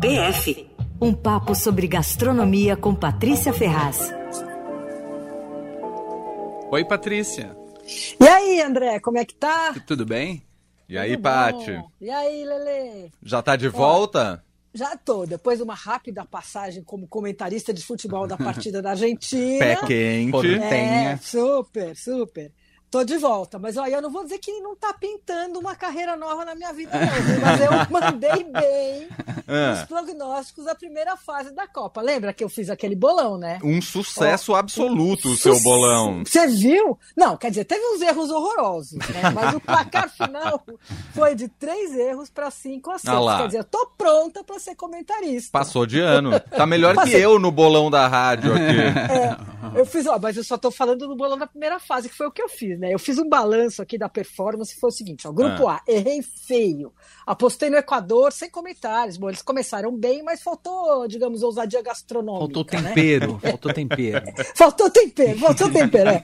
PF um papo sobre gastronomia com Patrícia Ferraz. Oi, Patrícia. E aí, André, como é que tá? Tudo bem? E aí, Pati? E aí, Lele? Já tá de volta? Já tô, depois de uma rápida passagem como comentarista de futebol da partida da Argentina. Pé quente. É, super, super. Tô de volta, mas olha, eu não vou dizer que não tá pintando uma carreira nova na minha vida, não, mas eu mandei bem Ah. os prognósticos da primeira fase da Copa. Lembra que eu fiz aquele bolão, né? Um sucesso absoluto o seu bolão. Você viu? Não, quer dizer, teve uns erros horrorosos, né? Mas o placar final foi de três erros para cinco Ah acertos. lá. quer dizer, eu tô pronta para ser comentarista. Passou de ano. Tá melhor que Passei. eu no bolão da rádio aqui. É, eu fiz, ó, mas eu só tô falando do bolão da primeira fase, que foi o que eu fiz, né? Eu fiz um balanço aqui da performance, foi o seguinte, ó, grupo A, errei feio. Apostei no Equador sem comentários. Bom, eles começaram bem, mas faltou, digamos, ousadia gastronômica. Faltou né? tempero, faltou tempero. Faltou tempero, faltou tempero, é.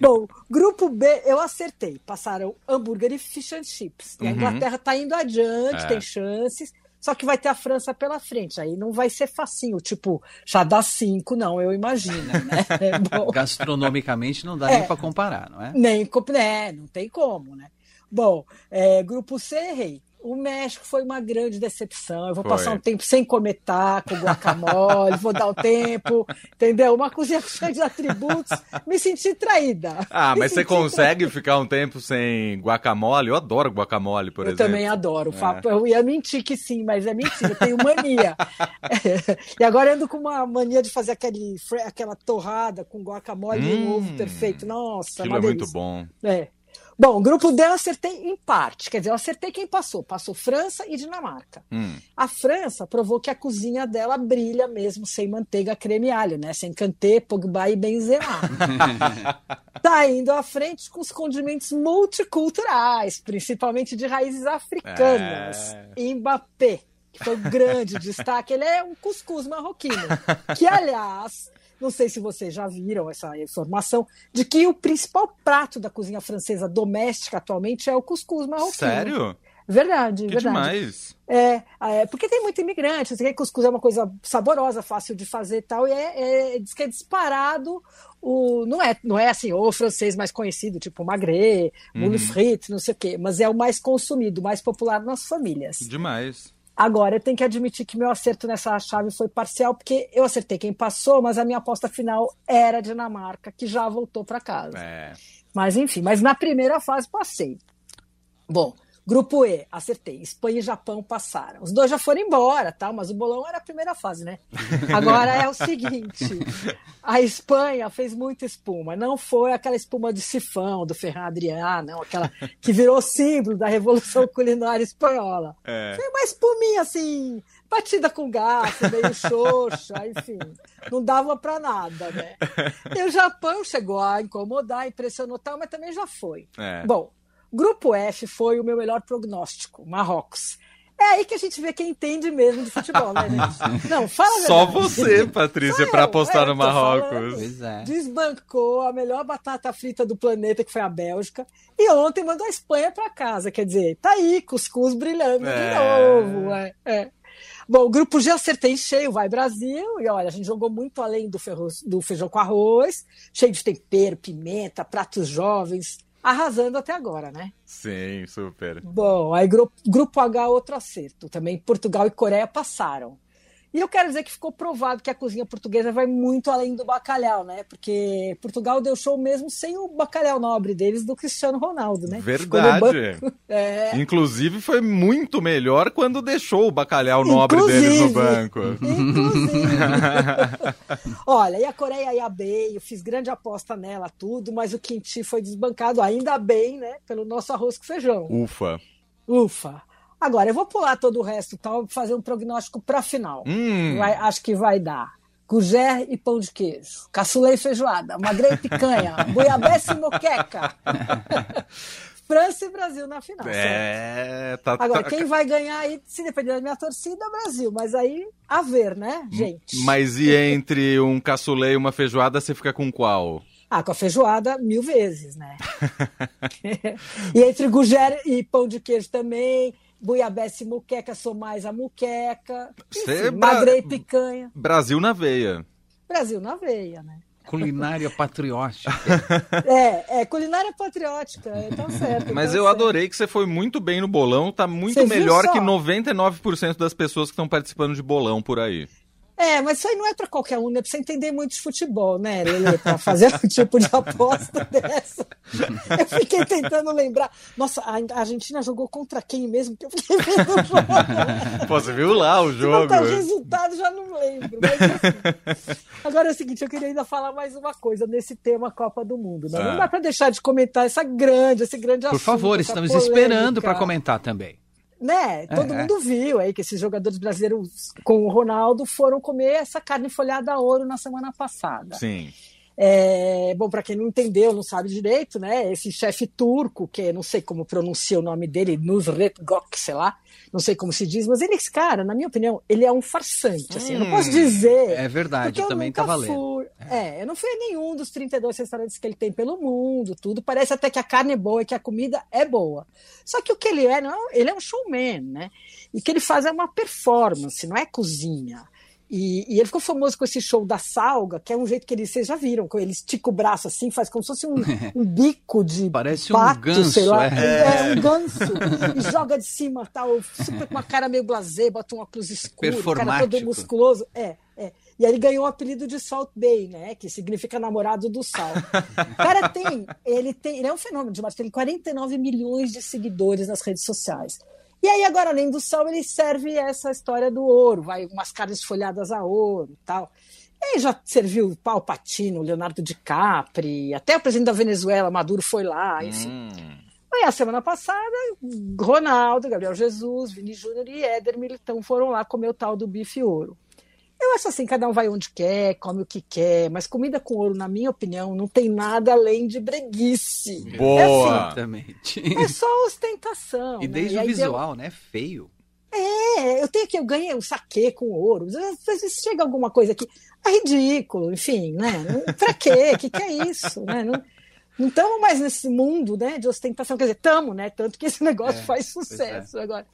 Bom, grupo B, eu acertei. Passaram hambúrguer e fish and chips. E a Uhum. Inglaterra tá indo adiante, É. tem chances. Só que vai ter a França pela frente. Aí não vai ser facinho, tipo, já dá cinco, não, eu imagino, né? É, Gastronomicamente não dá É. nem pra comparar, não é? nem, né, não tem como, né? Bom, é, grupo C, errei. O México foi uma grande decepção. Eu vou Foi. passar um tempo sem comer taco, guacamole, vou dar um tempo, entendeu? Uma cozinha cheia de atributos. Me senti traída. Ah, Me mas você consegue ficar um tempo sem guacamole? Eu adoro guacamole, por Eu exemplo. também adoro. É. Eu ia mentir que sim, mas é mentira. Eu tenho mania. e agora eu ando com uma mania de fazer aquele, aquela torrada com guacamole e Hum, um ovo perfeito. Nossa, Aquilo é muito bom. É. Bom, o grupo D eu acertei em parte. Quer dizer, eu acertei quem passou. Passou França e Dinamarca. Hum. A França provou que a cozinha dela brilha mesmo sem manteiga, creme e alho, né? Sem Kanté, Pogba e Benzema. tá indo à frente com os condimentos multiculturais, principalmente de raízes africanas. Mbappé, que foi o grande destaque, ele é um cuscuz marroquino. Que, aliás, não sei se vocês já viram essa informação, de que o principal prato da cozinha francesa doméstica atualmente é o cuscuz marroquino. Sério? Verdade, Que verdade. demais. É, é, porque tem muito imigrante, assim, que cuscuz é uma coisa saborosa, fácil de fazer e tal, e é, é- diz que é disparado, o, não, é, não é assim, o francês mais conhecido, tipo magret, moule frite, não sei o quê, mas é o mais consumido, o mais popular nas famílias. Demais. Agora, eu tenho que admitir que meu acerto nessa chave foi parcial, porque eu acertei quem passou, mas a minha aposta final era a Dinamarca, que já voltou para casa. É. Mas enfim, mas na primeira fase passei. Bom, grupo E, acertei. Espanha e Japão passaram. Os dois já foram embora, tá? Mas o bolão era a primeira fase, né? Agora é o seguinte: a Espanha fez muita espuma. Não foi aquela espuma de sifão do Ferran Adrià, não, aquela que virou símbolo da revolução culinária espanhola. É. Foi uma espuminha assim, batida com garfo, meio xoxa, enfim. Não dava pra nada, né? E o Japão chegou a incomodar, impressionou tal, mas também já foi. É. Bom, grupo F foi o meu melhor prognóstico, Marrocos. É aí que a gente vê quem entende mesmo de futebol, né, gente? Não, fala Só verdade. você, Patrícia, eu, apostar é, no. Marrocos. Pois é. Desbancou a melhor batata frita do planeta, que foi a Bélgica. E ontem mandou a Espanha para casa. Quer dizer, tá aí, cuscuz brilhando É. de novo. é, é. Bom, o grupo G acertei cheio, vai Brasil. E olha, a gente jogou muito além do, ferro- do feijão com arroz, cheio de tempero, pimenta, pratos jovens, arrasando até agora, né? Sim, super. Bom, aí grupo, grupo H, outro acerto. Também Portugal e Coreia passaram. E eu quero dizer que ficou provado que a cozinha portuguesa vai muito além do bacalhau, né? Porque Portugal deu show mesmo sem o bacalhau nobre deles do Cristiano Ronaldo, né? Verdade. É, Inclusive foi muito melhor quando deixou o bacalhau nobre deles no Inclusive. banco. inclusive. Olha, e a Coreia ia bem, eu fiz grande aposta nela, tudo, mas o kimchi foi desbancado, ainda bem, né? Pelo nosso arroz com feijão. Ufa. Ufa. Agora, eu vou pular todo o resto e tal, fazer um prognóstico para a final. Hum. Vai- acho que vai dar. Gugé e pão de queijo. Caçulê e feijoada. Magrê e picanha. Buiabessa e moqueca. França e Brasil na final. É, tá, Agora, tá- quem vai ganhar aí, se depender da minha torcida, é o Brasil. Mas aí, a ver, né, gente? Mas e entre um caçulê e uma feijoada, você fica com qual? Ah, com a feijoada, mil vezes, né? e entre gugé e pão de queijo também. Buiabesse muqueca, sou mais a muqueca. Você Enfim, é bra- magrei picanha. Brasil na veia. Brasil na veia, né? Culinária patriótica. É, é culinária patriótica, é, tá certo. Mas tá eu certo. adorei que você foi muito bem no bolão. Tá muito Você melhor que 99% das pessoas que estão participando de bolão por aí. É, mas isso aí não é para qualquer um, né? Precisa entender muito de futebol, né, Lelê? Para fazer um tipo de aposta dessa. Eu fiquei tentando lembrar. Nossa, a Argentina jogou contra quem mesmo? Que eu fiquei vendo o jogo. Pô, você viu lá o Se jogo? botar resultado, já não lembro. Mas, assim. Agora é o seguinte, eu queria ainda falar mais uma coisa nesse tema Copa do Mundo. Né? Ah. Não dá para deixar de comentar essa grande, esse grande Por assunto. favor, essa estamos polêmica. esperando para comentar também. Né? Todo É, mundo viu aí que esses jogadores brasileiros com o Ronaldo foram comer essa carne folhada a ouro na semana passada. Sim. É, bom, para quem não entendeu, não sabe direito, né? Esse chefe turco, que não sei como pronuncia o nome dele, Nusret Gok, sei lá, não sei como se diz, mas ele, esse cara, na minha opinião, ele é um farsante. Assim, eu não Hum, posso dizer. É verdade, eu também nunca estava lendo. fui- É, eu não fui a nenhum dos 32 restaurantes que ele tem pelo mundo, tudo. Parece até que a carne é boa e que a comida é boa. Só que o que ele é, não, ele é um showman, né? E o que ele faz é uma performance, não é cozinha. E, e ele ficou famoso com esse show da salga, que é um jeito que ele, vocês já viram, que ele estica o braço assim, faz como se fosse um, um bico de Parece um pato, ganso, sei lá. é. É, um ganso. E joga de cima, tal, super com uma cara meio blasé, bota um óculos escuro, o cara todo musculoso. É, é. E aí ele ganhou o apelido de Salt Bay, né? Que significa namorado do sal. O cara tem, ele tem, ele é um fenômeno de marketing, tem 49 milhões de seguidores nas redes sociais. E aí, agora, além do sal, ele serve essa história do ouro, vai umas carnes folhadas a ouro e tal. E aí já serviu Palpatino, Leonardo DiCaprio, até o presidente da Venezuela, Maduro, foi lá, enfim. Hum. Aí a semana passada, Ronaldo, Gabriel Jesus, Vini Júnior e Éder Militão foram lá comer o tal do bife ouro. Eu acho assim, cada um vai onde quer, come o que quer, mas comida com ouro, na minha opinião, não tem nada além de breguice. Boa! Exatamente. É só ostentação. E né? desde E o visual, né? Feio. É, eu tenho que eu ganhei o saque com ouro. Às vezes chega alguma coisa aqui, é ridículo, enfim, né? Pra quê? O que, que é isso? Né? Não não estamos mais nesse mundo né, de ostentação. Quer dizer, estamos, né? Tanto que esse negócio É, faz pois sucesso agora.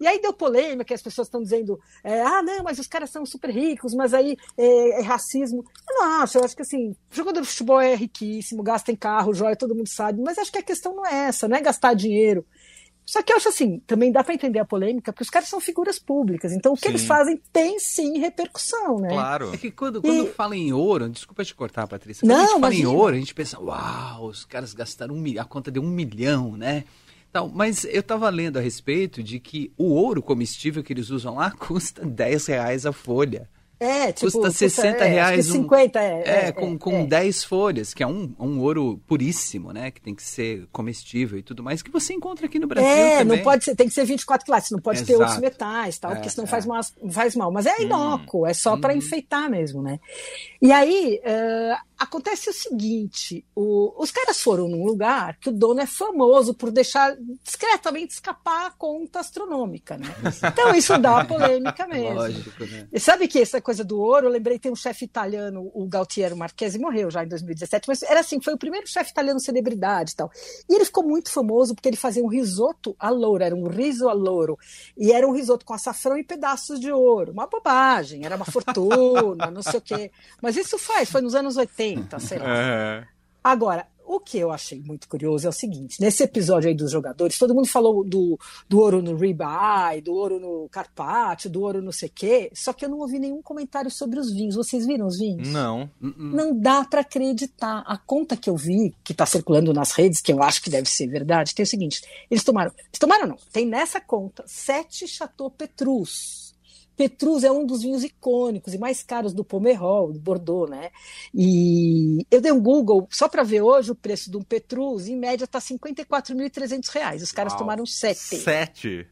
E aí deu polêmica, as pessoas estão dizendo, é, ah, não, mas os caras são super ricos, mas aí é, é racismo. Eu não acho, eu acho que assim, jogador de futebol é riquíssimo, gasta em carro, joia, todo mundo sabe, mas acho que a questão não é essa, não é gastar dinheiro. Só que eu acho assim, também dá para entender a polêmica, porque os caras são figuras públicas, então o que Sim. eles fazem tem sim repercussão, né? Claro. É que quando, quando E- fala em ouro, desculpa te cortar, Patrícia. Quando Não, a gente fala imagina. em ouro, a gente pensa, uau, os caras gastaram um milhão, a conta deu um milhão, né? Então, mas eu estava lendo a respeito de que o ouro comestível que eles usam lá custa 10 reais a folha. É, tipo, custa 60 é, reais um- 50, é. É, é, com, é, com é. 10 folhas, que é um, um ouro puríssimo, né? Que tem que ser comestível e tudo mais, que você encontra aqui no Brasil É, também. não pode ser, tem que ser 24 quilates, não pode ter Exato. outros metais, tal, É, porque senão é. faz, mal, faz mal. Mas é inócuo, é só para Uhum. enfeitar mesmo, né? E aí acontece o seguinte: o- os caras foram num lugar que o dono é famoso por deixar discretamente escapar a conta astronômica, né? Então isso dá polêmica mesmo. Lógico, né? E sabe que essa coisa do ouro, eu lembrei, tem um chefe italiano, o Galtiero Marchesi, morreu já em 2017, mas era assim, foi o primeiro chefe italiano celebridade e tal. E ele ficou muito famoso porque ele fazia um risoto a louro, era um riso a louro. E era um risoto com açafrão e pedaços de ouro. Uma bobagem, era uma fortuna, não sei o quê. Mas isso faz, foi nos anos 80, sei lá. É. Agora, o que eu achei muito curioso é o seguinte: nesse episódio aí dos jogadores, todo mundo falou do, do ouro no ribeye, do ouro no carpaccio, do ouro no sei quê, só que eu não ouvi nenhum comentário sobre os vinhos. Vocês viram os vinhos? Não. Não dá para acreditar. A conta que eu vi, que está circulando nas redes, que eu acho que deve ser verdade, tem o seguinte: eles tomaram. Eles tomaram, não. Tem nessa conta sete Chateau Petrus. Petrus é um dos vinhos icônicos e mais caros do Pomerol, do Bordeaux, né? E eu dei um Google só para ver hoje o preço de um Petrus, em média está 54.300 reais. Os caras Uau. tomaram sete. Sete.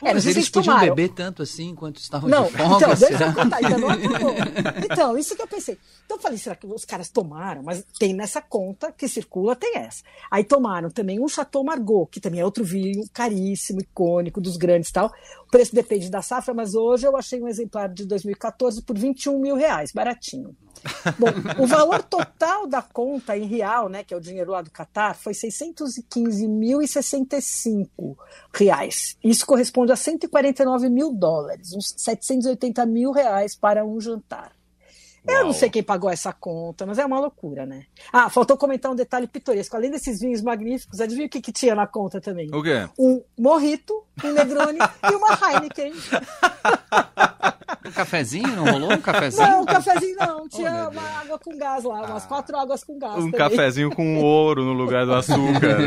Pô, É, mas eles podiam tomaram. beber tanto assim enquanto estavam Não, de folga, então, será? contar, ainda não acabou. Então, isso que eu pensei. Então eu falei, será que os caras tomaram? Mas tem nessa conta que circula, tem essa. Aí tomaram também um Chateau Margaux, que também é outro vinho caríssimo, icônico, dos grandes e tal. preço depende da safra, mas hoje eu achei um exemplar de 2014 por 21 mil reais, baratinho. Bom, o valor total da conta em real, né, que é o dinheiro lá do Catar, foi 615.065 reais. Isso corresponde a 149 mil dólares, uns 780 mil reais para um jantar. Uau. Eu não sei quem pagou essa conta, mas é uma loucura, né? Ah, faltou comentar um detalhe pitoresco. Além desses vinhos magníficos, adivinha o que, que tinha na conta também? O quê? Um morrito, um Negroni e uma Heineken. Um cafezinho? Não rolou um cafezinho? Não, um cafezinho não. Tinha oh, uma água com gás lá, umas ah. quatro águas com gás. Um também. cafezinho com ouro no lugar do açúcar.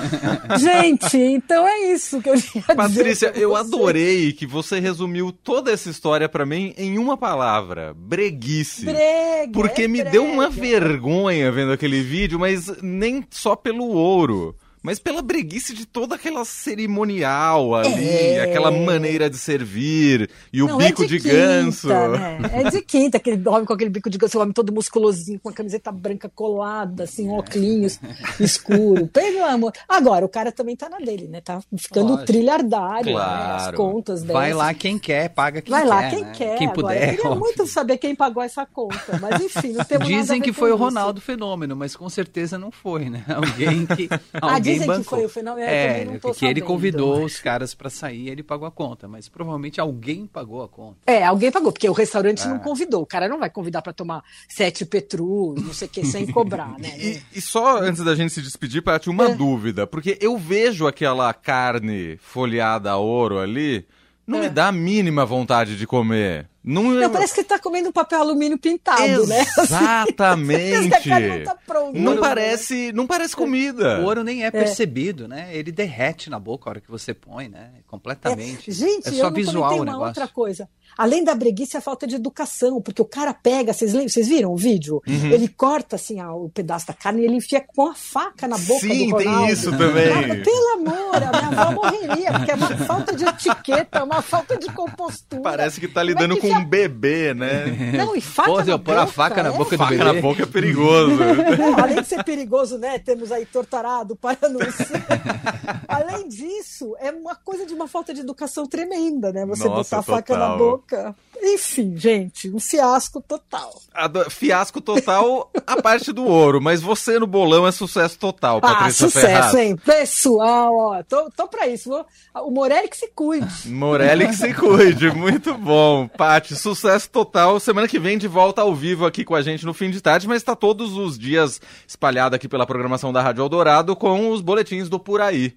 Gente, então é isso que eu ia Patrícia, eu adorei que você resumiu toda essa história para mim em uma palavra: breguice. Brega, Porque é me brega. deu uma vergonha vendo aquele vídeo, mas nem só pelo ouro mas pela breguice de toda aquela cerimonial ali, é... aquela maneira de servir, e o Não, bico é de, de, quinta, ganso. Né? É de quinta, aquele homem com aquele bico de ganso, o homem todo musculosinho, com a camiseta branca colada, assim, um óculos escuro. Pelo amor. Agora, o cara também tá na dele, né? Tá ficando Lógico. trilhardário, claro. né? As contas dessas. Vai lá quem quer, paga quem Vai quer. Vai lá quem né? quer. Quem Agora, puder. Eu queria muito saber quem pagou essa conta, mas enfim, não temos Dizem nada que foi o. Ronaldo Fenômeno, mas com certeza não foi, né? Alguém que. ah, alguém dizem bancou. que foi o fenômeno. É, que sabendo, ele convidou mas... os caras para sair, ele pagou a conta, mas provavelmente alguém pagou a conta. É, alguém pagou, porque o restaurante É. não convidou. O cara não vai convidar para tomar sete petrus, não sei o que, sem cobrar, né? E, e só antes da gente se despedir, Paty, uma É. dúvida, porque eu vejo aquela carne folhada a ouro ali, não me É. dá a mínima vontade de comer. Não, Não, parece que ele tá comendo um papel alumínio pintado, né? Exatamente. Parece que a carne não tá. Não né? parece, não parece comida. O ouro nem é percebido, né? Ele derrete na boca a hora que você põe, né? Completamente. É, gente, é eu só não visual comentei o uma negócio. outra coisa. Além da breguice, a falta de educação, porque o cara pega, vocês, lembram, vocês viram o vídeo? Uhum. Ele corta assim o pedaço da carne e ele enfia com a faca na boca Sim, do tem Ronaldo. isso também. Cara, pelo amor, a minha avó morreria, porque é uma falta de etiqueta, é uma falta de compostura. Parece que tá é lidando que com um bebê, né? Não, e faca Pô, na pôr a boca, faca na é. boca do Faca bebê. na boca é perigoso. Não, além de ser perigoso, né? Temos aí tortarado para nos. além disso, é uma coisa de uma falta de educação tremenda, né? Você Nossa, botar a faca na boca. Enfim, gente, um fiasco total. Do- Fiasco total a parte do ouro, mas você no bolão é sucesso total, Ah, Patrícia sucesso, Ferraz. hein? Pessoal, ó, tô, tô pra isso. Vou- O Morelli que se cuide. Morelli que se cuide, muito bom. Pati, sucesso total. Semana que vem de volta ao vivo aqui com a gente no fim de tarde, mas está todos os dias espalhado aqui pela programação da Rádio Eldorado com os boletins do Por Aí.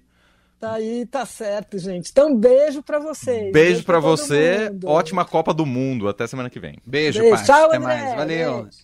Tá aí, tá certo, gente. Então, beijo pra vocês. Beijo pra todo você, mundo. ótima Copa do Mundo. Até semana que vem. Beijo, Beijo. Tchau, Até André. mais. Valeu. Beijo.